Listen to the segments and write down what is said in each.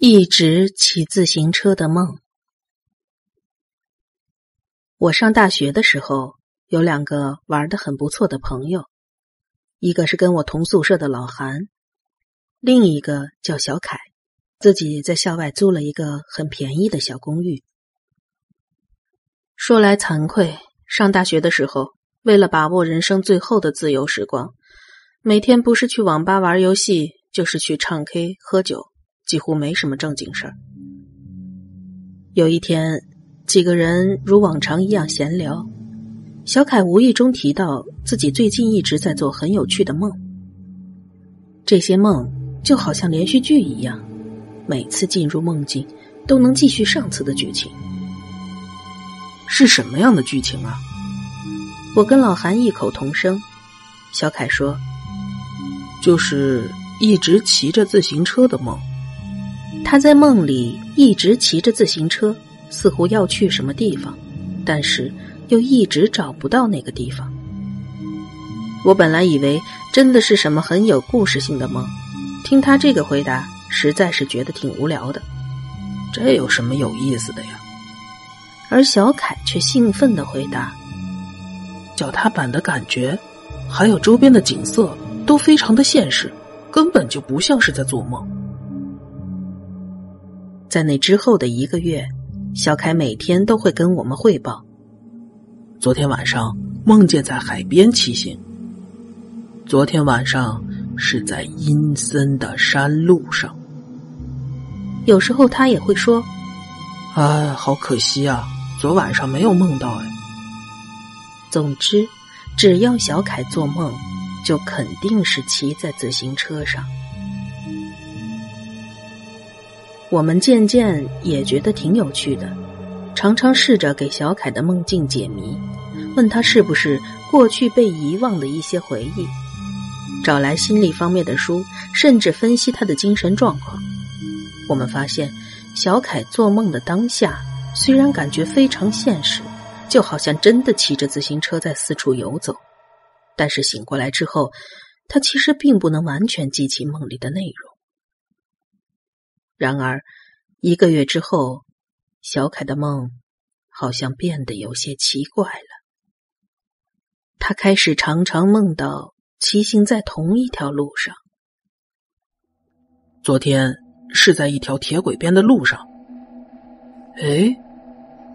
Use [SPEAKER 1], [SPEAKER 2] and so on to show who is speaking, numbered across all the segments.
[SPEAKER 1] 一直骑自行车的梦。我上大学的时候，有两个玩的很不错的朋友，一个是跟我同宿舍的老韩，另一个叫小凯，自己在校外租了一个很便宜的小公寓。说来惭愧，上大学的时候，为了把握人生最后的自由时光，每天不是去网吧玩游戏，就是去唱 K 喝酒。几乎没什么正经事儿。有一天，几个人如往常一样闲聊，小凯无意中提到自己最近一直在做很有趣的梦。这些梦就好像连续剧一样，每次进入梦境都能继续上次的剧情。
[SPEAKER 2] 是什么样的剧情啊？
[SPEAKER 1] 我跟老韩异口同声。小凯说：“
[SPEAKER 2] 就是一直骑着自行车的梦。”
[SPEAKER 1] 他在梦里一直骑着自行车，似乎要去什么地方，但是又一直找不到那个地方。我本来以为真的是什么很有故事性的梦，听他这个回答，实在是觉得挺无聊的。
[SPEAKER 2] 这有什么有意思的呀？
[SPEAKER 1] 而小凯却兴奋的回答：“
[SPEAKER 2] 脚踏板的感觉，还有周边的景色，都非常的现实，根本就不像是在做梦。”
[SPEAKER 1] 在那之后的一个月，小凯每天都会跟我们汇报。
[SPEAKER 2] 昨天晚上梦见在海边骑行。昨天晚上是在阴森的山路上。
[SPEAKER 1] 有时候他也会说：“
[SPEAKER 2] 哎，好可惜啊，昨晚上没有梦到。”哎，
[SPEAKER 1] 总之，只要小凯做梦，就肯定是骑在自行车上。我们渐渐也觉得挺有趣的，常常试着给小凯的梦境解谜，问他是不是过去被遗忘的一些回忆，找来心理方面的书，甚至分析他的精神状况。我们发现，小凯做梦的当下，虽然感觉非常现实，就好像真的骑着自行车在四处游走，但是醒过来之后，他其实并不能完全记起梦里的内容。然而，一个月之后，小凯的梦好像变得有些奇怪了。他开始常常梦到骑行在同一条路上。
[SPEAKER 2] 昨天是在一条铁轨边的路上。哎，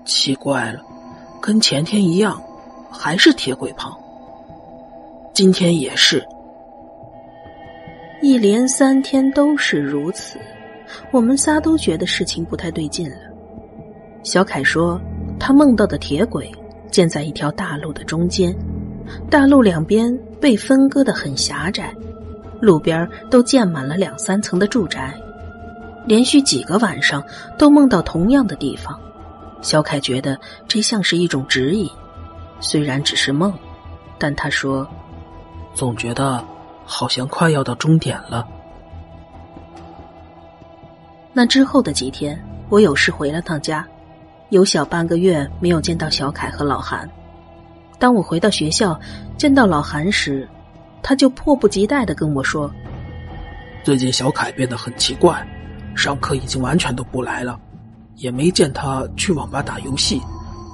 [SPEAKER 2] 奇怪了，跟前天一样，还是铁轨旁。今天也是，
[SPEAKER 1] 一连三天都是如此。我们仨都觉得事情不太对劲了。小凯说，他梦到的铁轨建在一条大路的中间，大路两边被分割的很狭窄，路边都建满了两三层的住宅。连续几个晚上都梦到同样的地方，小凯觉得这像是一种指引，虽然只是梦，但他说，
[SPEAKER 2] 总觉得好像快要到终点了。
[SPEAKER 1] 那之后的几天，我有事回了趟家，有小半个月没有见到小凯和老韩。当我回到学校见到老韩时，他就迫不及待的跟我说：“
[SPEAKER 2] 最近小凯变得很奇怪，上课已经完全都不来了，也没见他去网吧打游戏，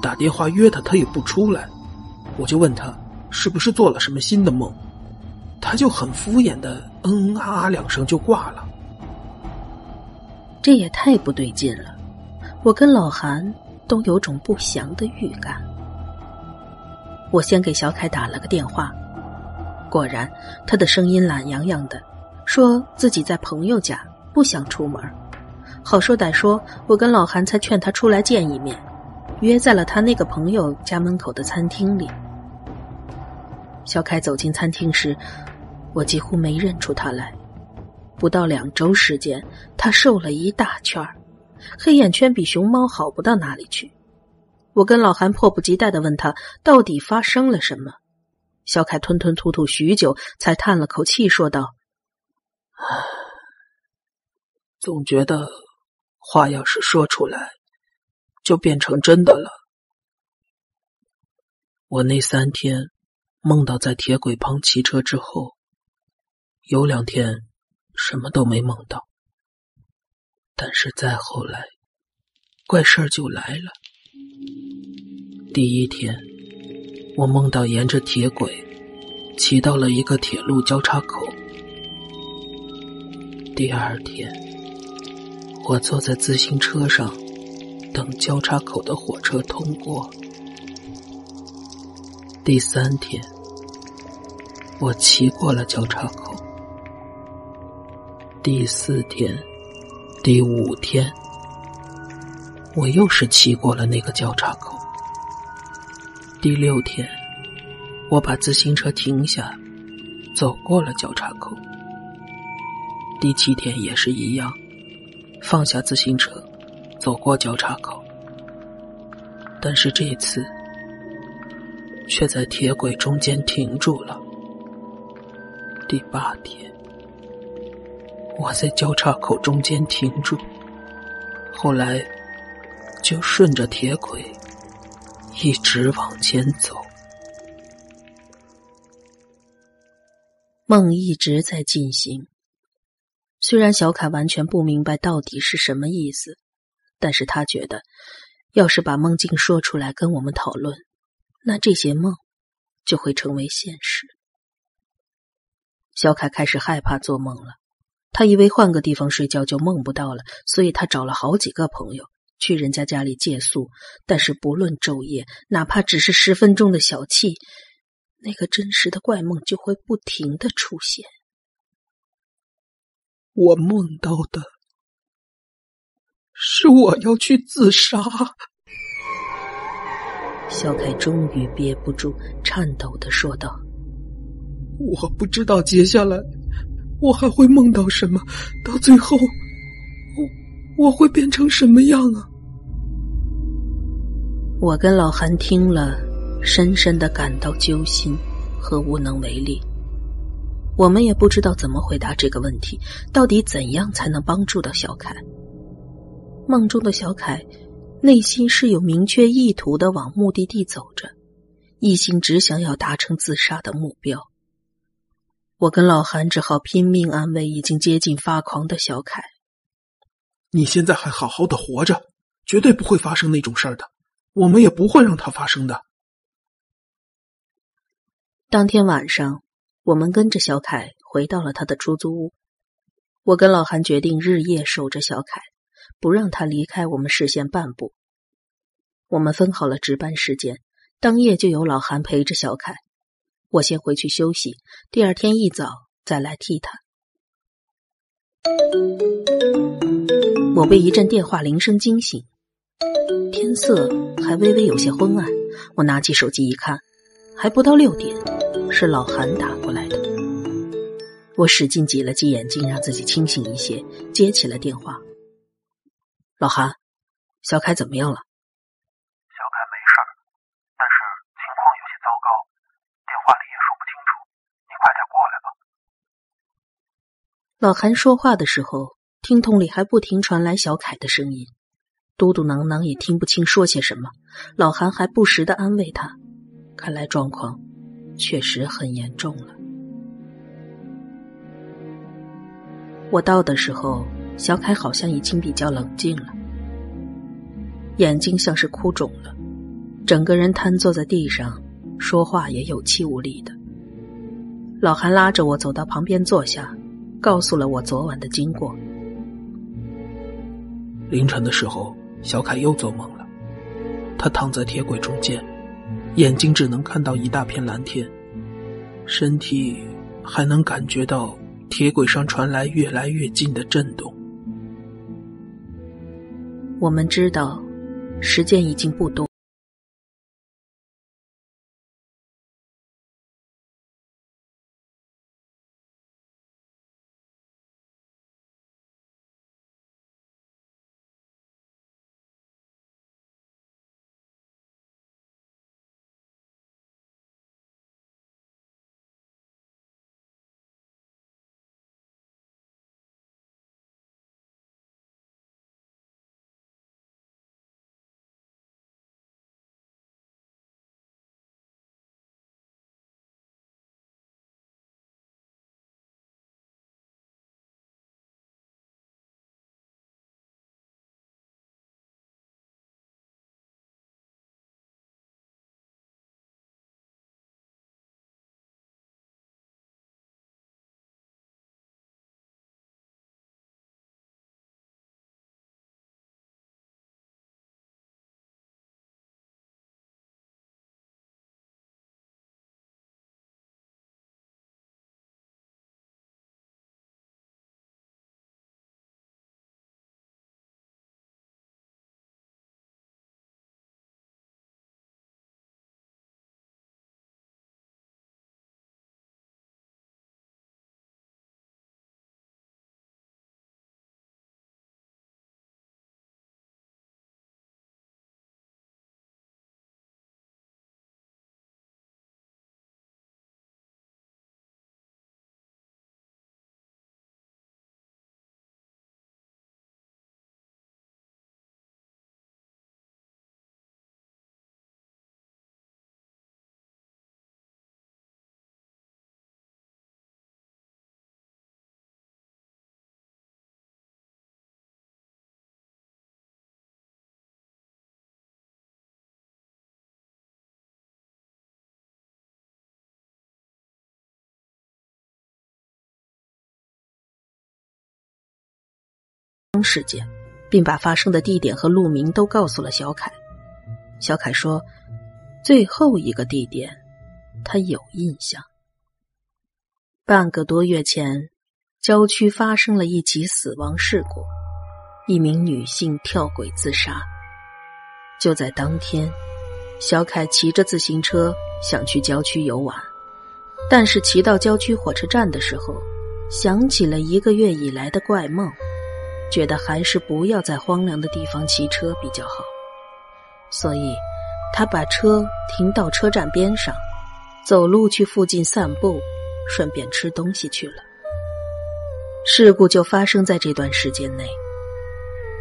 [SPEAKER 2] 打电话约他他也不出来。我就问他是不是做了什么新的梦，他就很敷衍的嗯嗯啊啊两声就挂了。”
[SPEAKER 1] 这也太不对劲了，我跟老韩都有种不祥的预感。我先给小凯打了个电话，果然他的声音懒洋洋的，说自己在朋友家，不想出门。好说歹说，我跟老韩才劝他出来见一面，约在了他那个朋友家门口的餐厅里。小凯走进餐厅时，我几乎没认出他来。不到两周时间，他瘦了一大圈黑眼圈比熊猫好不到哪里去。我跟老韩迫不及待的问他到底发生了什么。小凯吞吞吐吐许久，才叹了口气说道：“
[SPEAKER 2] 总觉得话要是说出来，就变成真的了。我那三天梦到在铁轨旁骑车之后，有两天。”什么都没梦到，但是再后来，怪事儿就来了。第一天，我梦到沿着铁轨骑到了一个铁路交叉口。第二天，我坐在自行车上等交叉口的火车通过。第三天，我骑过了交叉口。第四天，第五天，我又是骑过了那个交叉口。第六天，我把自行车停下，走过了交叉口。第七天也是一样，放下自行车，走过交叉口。但是这次，却在铁轨中间停住了。第八天。我在交叉口中间停住，后来就顺着铁轨一直往前走。
[SPEAKER 1] 梦一直在进行，虽然小凯完全不明白到底是什么意思，但是他觉得，要是把梦境说出来跟我们讨论，那这些梦就会成为现实。小凯开始害怕做梦了。他以为换个地方睡觉就梦不到了，所以他找了好几个朋友去人家家里借宿。但是不论昼夜，哪怕只是十分钟的小憩，那个真实的怪梦就会不停的出现。
[SPEAKER 2] 我梦到的是我要去自杀。
[SPEAKER 1] 小凯终于憋不住，颤抖的说道：“
[SPEAKER 2] 我不知道接下来。”我还会梦到什么？到最后，我我会变成什么样啊？
[SPEAKER 1] 我跟老韩听了，深深的感到揪心和无能为力。我们也不知道怎么回答这个问题。到底怎样才能帮助到小凯？梦中的小凯，内心是有明确意图的，往目的地走着，一心只想要达成自杀的目标。我跟老韩只好拼命安慰已经接近发狂的小凯：“
[SPEAKER 2] 你现在还好好的活着，绝对不会发生那种事儿的，我们也不会让它发生的。”
[SPEAKER 1] 当天晚上，我们跟着小凯回到了他的出租屋。我跟老韩决定日夜守着小凯，不让他离开我们视线半步。我们分好了值班时间，当夜就由老韩陪着小凯。我先回去休息，第二天一早再来替他。我被一阵电话铃声惊醒，天色还微微有些昏暗。我拿起手机一看，还不到六点，是老韩打过来的。我使劲挤了挤眼睛，让自己清醒一些，接起了电话。老韩，小凯怎么样了？老韩说话的时候，听筒里还不停传来小凯的声音，嘟嘟囔囔也听不清说些什么。老韩还不时的安慰他，看来状况确实很严重了。我到的时候，小凯好像已经比较冷静了，眼睛像是哭肿了，整个人瘫坐在地上，说话也有气无力的。老韩拉着我走到旁边坐下。告诉了我昨晚的经过。
[SPEAKER 2] 凌晨的时候，小凯又做梦了。他躺在铁轨中间，眼睛只能看到一大片蓝天，身体还能感觉到铁轨上传来越来越近的震动。
[SPEAKER 1] 我们知道，时间已经不多。事件，并把发生的地点和路名都告诉了小凯。小凯说，最后一个地点他有印象。半个多月前，郊区发生了一起死亡事故，一名女性跳轨自杀。就在当天，小凯骑着自行车想去郊区游玩，但是骑到郊区火车站的时候，想起了一个月以来的怪梦，觉得还是不要在荒凉的地方骑车比较好，所以他把车停到车站边上，走路去附近散步，顺便吃东西去了。事故就发生在这段时间内。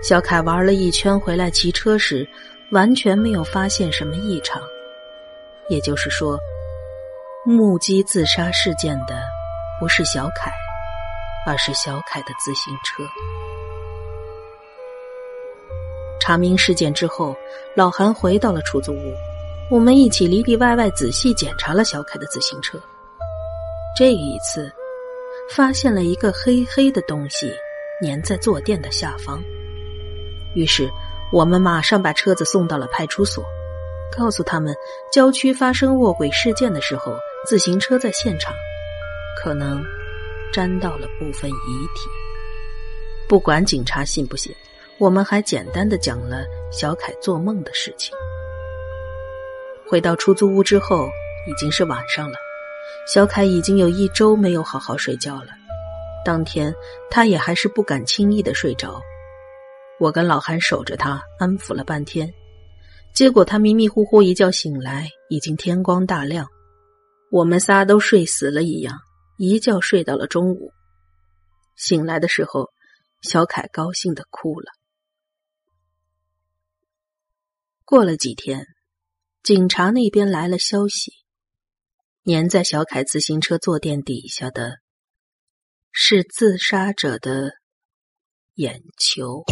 [SPEAKER 1] 小凯玩了一圈回来，骑车时。完全没有发现什么异常，也就是说，目击自杀事件的不是小凯，而是小凯的自行车。查明事件之后，老韩回到了出租屋，我们一起里里外外仔细检查了小凯的自行车。这一次，发现了一个黑黑的东西粘在坐垫的下方，于是。我们马上把车子送到了派出所，告诉他们郊区发生卧轨事件的时候，自行车在现场，可能沾到了部分遗体。不管警察信不信，我们还简单的讲了小凯做梦的事情。回到出租屋之后，已经是晚上了，小凯已经有一周没有好好睡觉了。当天他也还是不敢轻易的睡着。我跟老韩守着他，安抚了半天，结果他迷迷糊糊一觉醒来，已经天光大亮，我们仨都睡死了一样，一觉睡到了中午。醒来的时候，小凯高兴的哭了。过了几天，警察那边来了消息，粘在小凯自行车坐垫底下的是自杀者的眼球。